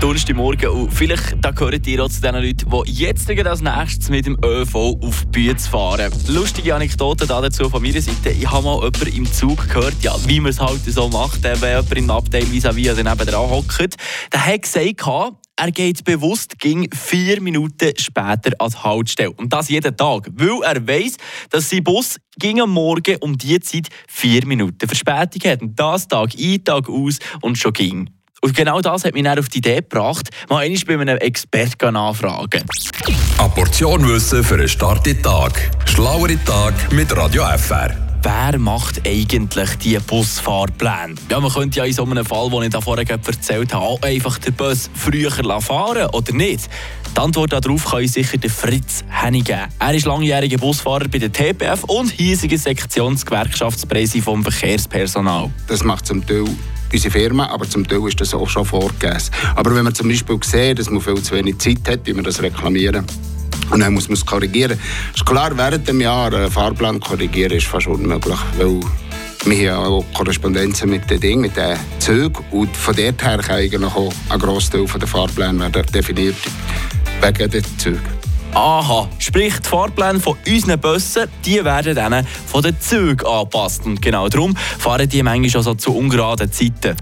Donnerstagmorgen und vielleicht da gehört ihr auch zu den Leuten, die jetzt als nächstes mit dem ÖV auf die Bühne fahren. Lustige Anekdote dazu von meiner Seite. Ich habe mal jemanden im Zug gehört, ja, wie man es halt so macht, wenn jemand im Abteil vis-à-vis -vis neben dran hockt. Der hat gesagt, er geht bewusst ging vier Minuten später als Haltestelle. Und das jeden Tag, weil er weiß, dass sein Bus ging am Morgen um diese Zeit vier Minuten Verspätung hat. Und das Tag ein, Tag aus und schon ging. Und genau das hat mich dann auf die Idee gebracht, mal einmal bei einem Experten nachfragen. Eine Portion Wissen für einen starken Tag. Schlauere Tag mit Radio FR. Wer macht eigentlich die Busfahrpläne? Ja, man könnte ja in so einem Fall, den ich da vorher erzählt habe, auch einfach den Bus früher fahren oder nicht? Die Antwort darauf kann ich sicher der Fritz Hennig geben. Er ist langjähriger Busfahrer bei der TPF und hiesiger Sektionsgewerkschaftspräsident vom Verkehrspersonal. Das macht zum Teil unsere Firma, aber zum Teil ist das auch schon vorgegeben. Aber wenn man zum Beispiel sieht, dass man viel zu wenig Zeit hat, wie wir das reklamieren, und dann muss man es korrigieren. Ist klar, während dem Jahr einen Fahrplan korrigieren ist fast unmöglich, weil wir haben auch Korrespondenzen mit den Dingen, mit den Zügen und von dort her kann eigentlich auch ein Großteil der Fahrpläne definiert wegen den Zügen. Aha, sprich die Fahrpläne von unseren Bussen, die werden dann von den Zügen angepasst. Und genau darum fahren die manchmal schon so zu ungeraden Zeiten.